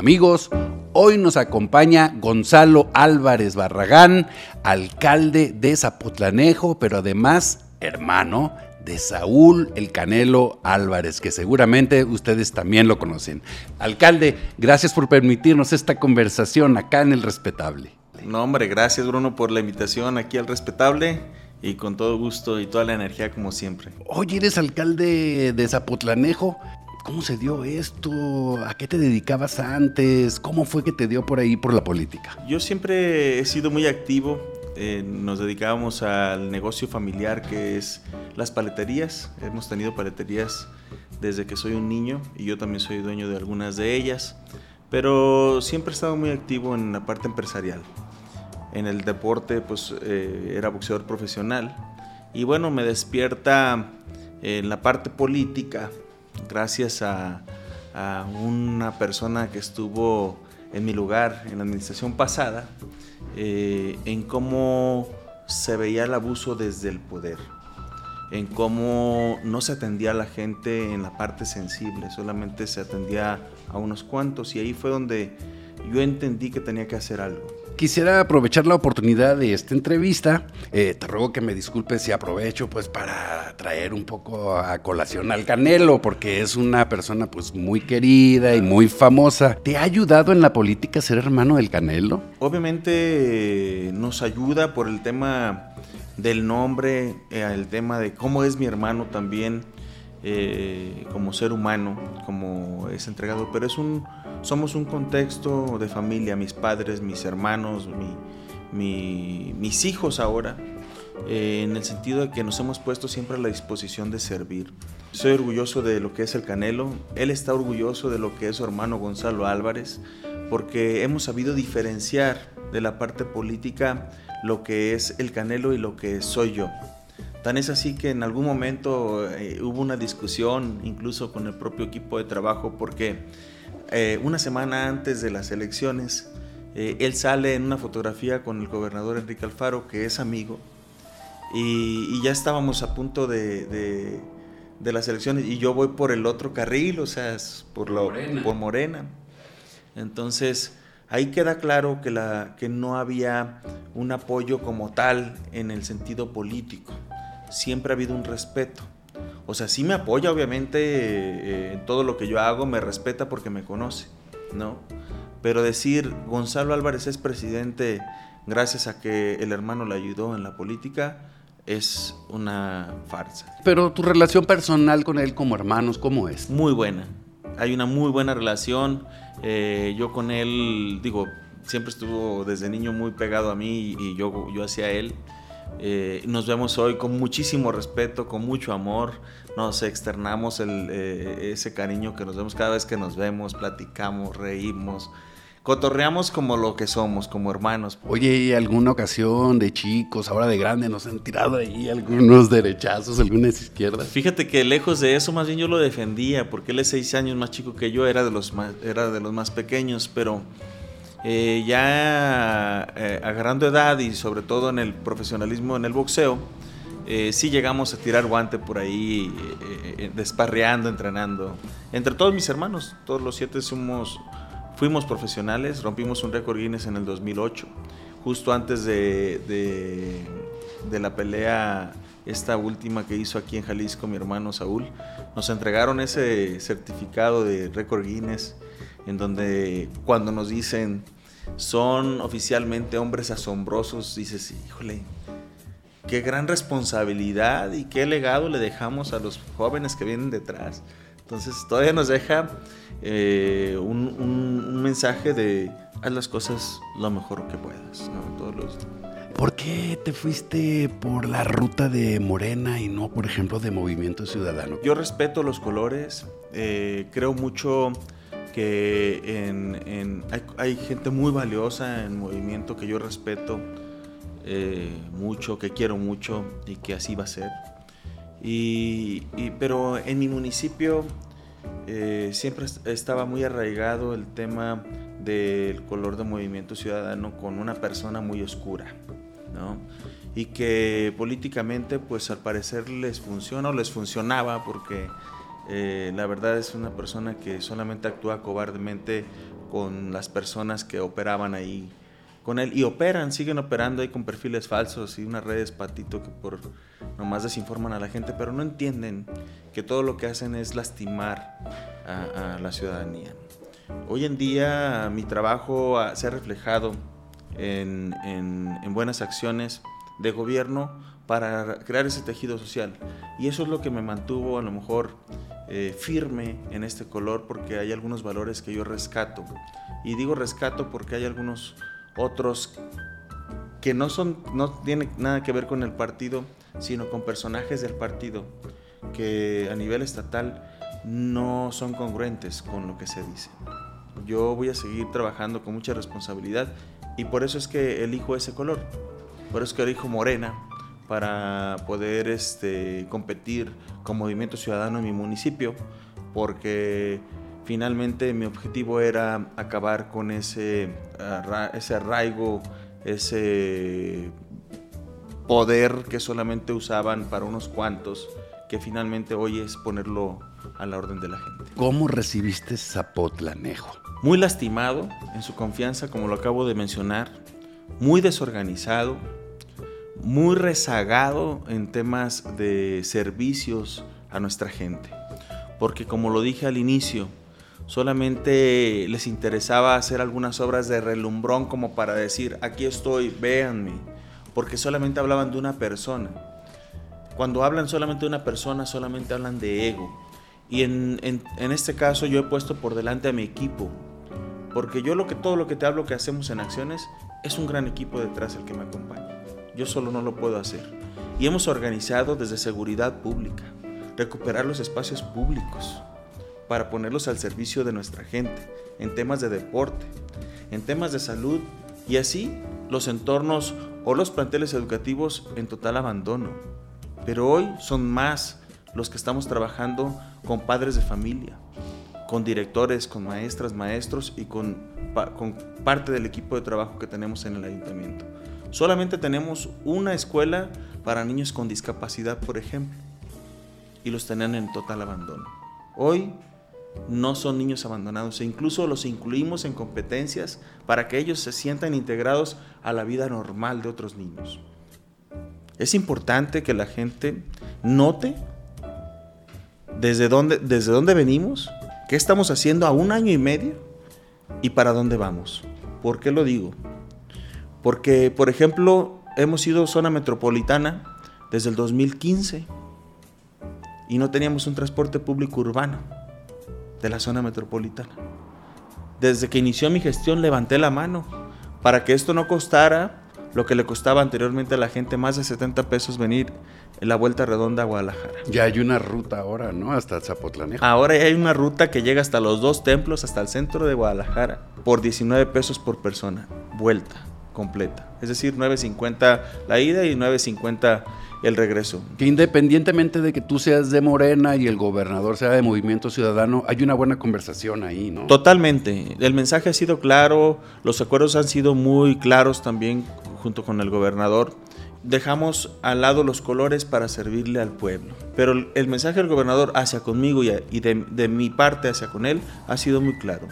Amigos, hoy nos acompaña Gonzalo Álvarez Barragán, alcalde de Zapotlanejo, pero además hermano de Saúl El Canelo Álvarez, que seguramente ustedes también lo conocen. Alcalde, gracias por permitirnos esta conversación acá en El Respetable. No, hombre, gracias Bruno por la invitación aquí al Respetable y con todo gusto y toda la energía como siempre. Oye, eres alcalde de Zapotlanejo. ¿Cómo se dio esto? ¿A qué te dedicabas antes? ¿Cómo fue que te dio por ahí por la política? Yo siempre he sido muy activo. Eh, nos dedicábamos al negocio familiar que es las paleterías. Hemos tenido paleterías desde que soy un niño y yo también soy dueño de algunas de ellas. Pero siempre he estado muy activo en la parte empresarial. En el deporte, pues eh, era boxeador profesional. Y bueno, me despierta en la parte política gracias a, una persona que estuvo en mi lugar en la administración pasada, eh, en cómo se veía el abuso desde el poder, en cómo no se atendía a la gente en la parte sensible, solamente se atendía a unos cuantos y ahí fue donde yo entendí que tenía que hacer algo quisiera aprovechar la oportunidad de esta entrevista. Eh, te ruego que me disculpes si aprovecho pues para traer un poco a colación al Canelo, porque es una persona pues muy querida y muy famosa. ¿Te ha ayudado en la política ser hermano del Canelo? Obviamente nos ayuda por el tema del nombre, eh, el tema de cómo es mi hermano también. Eh, como ser humano, como es entregado, pero es un, somos un contexto de familia, mis padres, mis hermanos, mis hijos ahora, eh, en el sentido de que nos hemos puesto siempre a la disposición de servir. Soy orgulloso de lo que es el Canelo, él está orgulloso de lo que es su hermano Gonzalo Álvarez, porque hemos sabido diferenciar de la parte política lo que es el Canelo y lo que soy yo. Tan es así que en algún momento eh, hubo una discusión, incluso con el propio equipo de trabajo, porque eh, una semana antes de las elecciones, eh, él sale en una fotografía con el gobernador Enrique Alfaro, que es amigo, y, ya estábamos a punto de, las elecciones, y yo voy por el otro carril, o sea, por, Morena. por Morena. Entonces, ahí queda claro que, la, que no había un apoyo como tal en el sentido político siempre ha habido un respeto. O sea, sí me apoya, obviamente, eh, en todo lo que yo hago, me respeta porque me conoce, ¿no? Pero decir, Gonzalo Álvarez es presidente gracias a que el hermano le ayudó en la política, es una farsa. Pero tu relación personal con él como hermanos, ¿cómo es? Muy buena. Hay una muy buena relación. Eh, yo con él, digo, siempre estuvo desde niño muy pegado a mí y yo, yo hacia él. Eh, nos vemos hoy con muchísimo respeto, con mucho amor. Nos externamos eh, ese cariño que nos vemos cada vez que nos vemos, platicamos, reímos. Cotorreamos como lo que somos, como hermanos. Oye, ¿y alguna ocasión de chicos, ahora de grande, nos han tirado ahí algunos derechazos, algunas izquierdas? Fíjate que lejos de eso, más bien yo lo defendía, porque él es seis años más chico que yo, era de los era de los más pequeños, pero eh, ya eh, agarrando edad y sobre todo en el profesionalismo en el boxeo, eh, sí llegamos a tirar guante por ahí, desparreando, entrenando. Entre todos mis hermanos, todos los siete somos, fuimos profesionales, rompimos un récord Guinness en el 2008, justo antes de, de, de la pelea esta última que hizo aquí en Jalisco mi hermano Saúl, nos entregaron ese certificado de récord Guinness en donde cuando nos dicen son oficialmente hombres asombrosos, dices, híjole, qué gran responsabilidad y qué legado le dejamos a los jóvenes que vienen detrás. Entonces todavía nos deja eh, un, mensaje de haz las cosas lo mejor que puedas. Todos los... ¿Por qué te fuiste por la ruta de Morena y no, por ejemplo, de Movimiento Ciudadano? Yo respeto los colores, eh, creo mucho que en, hay, gente muy valiosa en movimiento que yo respeto eh, mucho, que quiero mucho y que así va a ser. Y, pero en mi municipio eh, siempre estaba muy arraigado el tema del color de movimiento ciudadano con una persona muy oscura, ¿no? Y que políticamente, pues al parecer les funciona o les funcionaba porque eh, la verdad es una persona que solamente actúa cobardemente con las personas que operaban ahí con él y operan, siguen operando ahí con perfiles falsos y unas redes patito que por nomás desinforman a la gente, pero no entienden que todo lo que hacen es lastimar a, la ciudadanía. Hoy en día mi trabajo se ha reflejado en, en buenas acciones de gobierno para crear ese tejido social. Y eso es lo que me mantuvo a lo mejor eh, firme en este color porque hay algunos valores que yo rescato. Y digo rescato porque hay algunos otros que no, son, no tienen nada que ver con el partido, sino con personajes del partido que a nivel estatal no son congruentes con lo que se dice. Yo voy a seguir trabajando con mucha responsabilidad y por eso es que elijo ese color, por eso es que elijo morena, para poder este, competir con Movimiento Ciudadano en mi municipio, porque finalmente mi objetivo era acabar con ese, ese arraigo, ese poder que solamente usaban para unos cuantos, que finalmente hoy es ponerlo a la orden de la gente. ¿Cómo recibiste Zapotlanejo? Muy lastimado en su confianza, como lo acabo de mencionar, muy desorganizado, muy rezagado en temas de servicios a nuestra gente. Porque como lo dije al inicio, solamente les interesaba hacer algunas obras de relumbrón como para decir, aquí estoy, véanme. Porque solamente hablaban de una persona. Cuando hablan solamente de una persona, solamente hablan de ego. Y en, en este caso yo he puesto por delante a mi equipo. Porque yo lo que todo lo que te hablo que hacemos en acciones es un gran equipo detrás el que me acompaña. Yo solo no lo puedo hacer. Y hemos organizado desde seguridad pública, recuperar los espacios públicos para ponerlos al servicio de nuestra gente, en temas de deporte, en temas de salud y así los entornos o los planteles educativos en total abandono. Pero hoy son más los que estamos trabajando con padres de familia, con directores, con maestras, maestros y con, con parte del equipo de trabajo que tenemos en el ayuntamiento. Solamente tenemos una escuela para niños con discapacidad, por ejemplo, y los tenían en total abandono. Hoy no son niños abandonados e incluso los incluimos en competencias para que ellos se sientan integrados a la vida normal de otros niños. Es importante que la gente note desde dónde, desde dónde venimos, qué estamos haciendo a un año y medio y para dónde vamos. ¿Por qué lo digo? Porque, por ejemplo, hemos sido zona metropolitana desde el 2015 y no teníamos un transporte público urbano de la zona metropolitana. Desde que inició mi gestión levanté la mano para que esto no costara lo que le costaba anteriormente a la gente, más de 70 pesos venir en la vuelta redonda a Guadalajara. Ya hay una ruta ahora, ¿no? Hasta Zapotlanejo. Ahora hay una ruta que llega hasta los dos templos, hasta el centro de Guadalajara, por 19 pesos por persona, vuelta completa. Es decir, 9.50 la ida y 9.50 el regreso. Que independientemente de que tú seas de Morena y el gobernador sea de Movimiento Ciudadano, hay una buena conversación ahí, ¿no? Totalmente. El mensaje ha sido claro, los acuerdos han sido muy claros también junto con el gobernador. Dejamos al lado los colores para servirle al pueblo. Pero el mensaje del gobernador hacia conmigo y de, de mi parte hacia con él ha sido muy claro.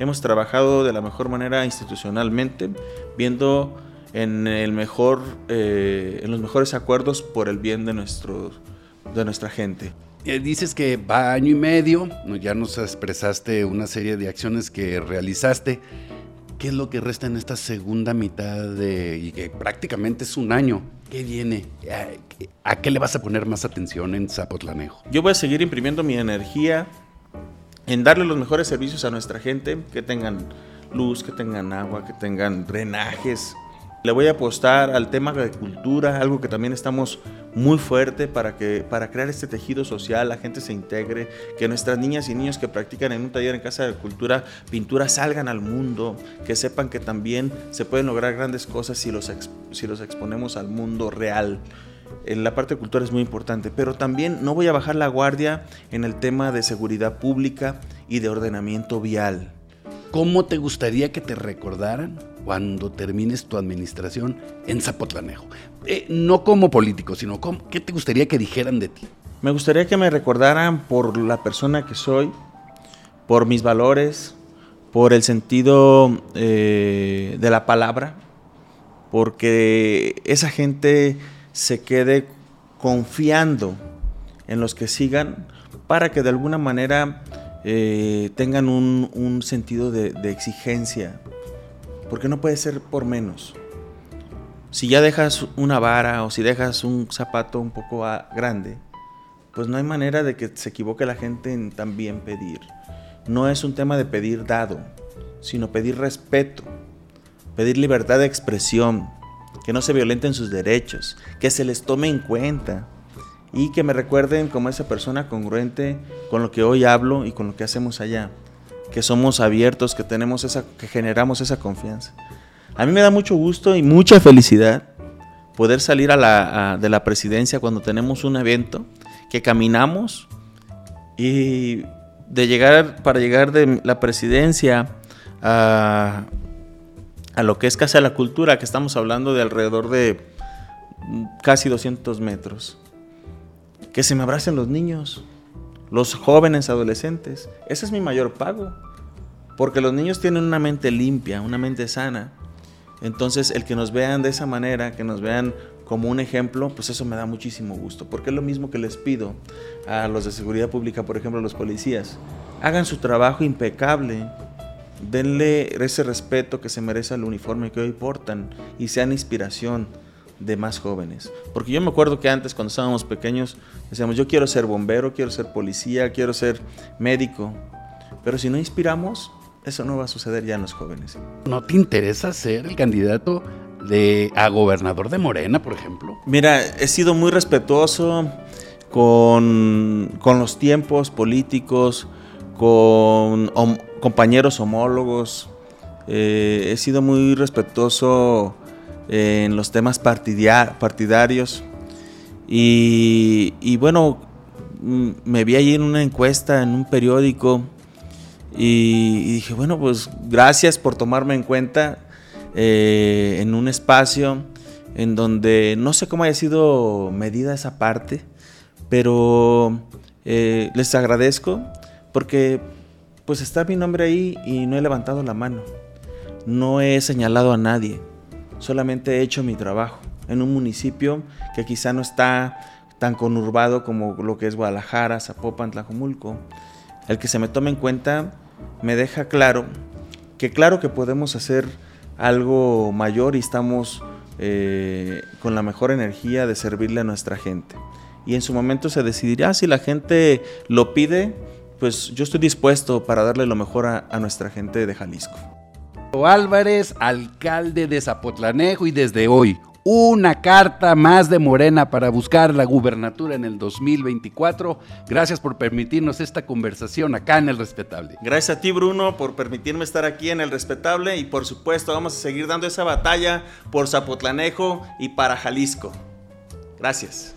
Hemos trabajado de la mejor manera institucionalmente, viendo en, el mejor, eh, en los mejores acuerdos por el bien de, nuestro, de nuestra gente. Eh, dices que va año y medio, ya nos expresaste una serie de acciones que realizaste. ¿Qué es lo que resta en esta segunda mitad de, y que prácticamente es un año? ¿Qué viene? ¿A, qué le vas a poner más atención en Zapotlanejo? Yo voy a seguir imprimiendo mi energía en darle los mejores servicios a nuestra gente, que tengan luz, que tengan agua, que tengan drenajes. Le voy a apostar al tema de cultura, algo que también estamos muy fuerte para, que, para crear este tejido social, la gente se integre, que nuestras niñas y niños que practican en un taller en Casa de Cultura pintura salgan al mundo, que sepan que también se pueden lograr grandes cosas si los, si los exponemos al mundo real la parte de cultura es muy importante, pero también no voy a bajar la guardia en el tema de seguridad pública y de ordenamiento vial. ¿Cómo te gustaría que te recordaran cuando termines tu administración en Zapotlanejo? Eh, no como político, sino como, ¿qué te gustaría que dijeran de ti? Me gustaría que me recordaran por la persona que soy, por mis valores, por el sentido eh, de la palabra, porque esa gente se quede confiando en los que sigan para que de alguna manera eh, tengan un, sentido de, exigencia, porque no puede ser por menos. Si ya dejas una vara o si dejas un zapato un poco grande, pues no hay manera de que se equivoque la gente en también pedir. No es un tema de pedir dado, sino pedir respeto, pedir libertad de expresión, que no se violenten sus derechos, que se les tome en cuenta y que me recuerden como esa persona congruente con lo que hoy hablo y con lo que hacemos allá, que somos abiertos, que tenemos esa que generamos esa confianza. A mí me da mucho gusto y mucha felicidad poder salir de la presidencia cuando tenemos un evento, que caminamos y de llegar, para llegar de la presidencia a, a lo que es Casa de la Cultura, que estamos hablando de alrededor de casi 200 metros. Que se me abracen los niños, los jóvenes, adolescentes. Ese es mi mayor pago. Porque los niños tienen una mente limpia, una mente sana. Entonces, el que nos vean de esa manera, que nos vean como un ejemplo, pues eso me da muchísimo gusto. Porque es lo mismo que les pido a los de seguridad pública, por ejemplo, a los policías. Hagan su trabajo impecable, denle ese respeto que se merece al uniforme que hoy portan y sean inspiración de más jóvenes. Porque yo me acuerdo que antes cuando estábamos pequeños decíamos, yo quiero ser bombero, quiero ser policía, quiero ser médico. Pero si no inspiramos, eso no va a suceder ya en los jóvenes. ¿No te interesa ser el candidato de, a gobernador de Morena, por ejemplo? Mira, he sido muy respetuoso con, con los tiempos políticos, con compañeros homólogos. Eh, he sido muy respetuoso en los temas partidarios. Y, bueno, mm, me vi ahí en una encuesta, en un periódico, y, dije, bueno, pues gracias por tomarme en cuenta eh, en un espacio en donde no sé cómo haya sido medida esa parte, pero eh, les agradezco porque pues está mi nombre ahí y no he levantado la mano. No he señalado a nadie. Solamente he hecho mi trabajo en un municipio que quizá no está tan conurbado como lo que es Guadalajara, Zapopan, Tlajomulco. El que se me tome en cuenta me deja claro que claro que podemos hacer algo mayor y estamos eh, con la mejor energía de servirle a nuestra gente. Y en su momento se decidirá si la gente lo pide, pues yo estoy dispuesto para darle lo mejor a, nuestra gente de Jalisco. Álvarez, alcalde de Zapotlanejo y desde hoy, una carta más de Morena para buscar la gubernatura en el 2024. Gracias por permitirnos esta conversación acá en El Respetable. Gracias a ti, Bruno, por permitirme estar aquí en El Respetable y por supuesto vamos a seguir dando esa batalla por Zapotlanejo y para Jalisco. Gracias.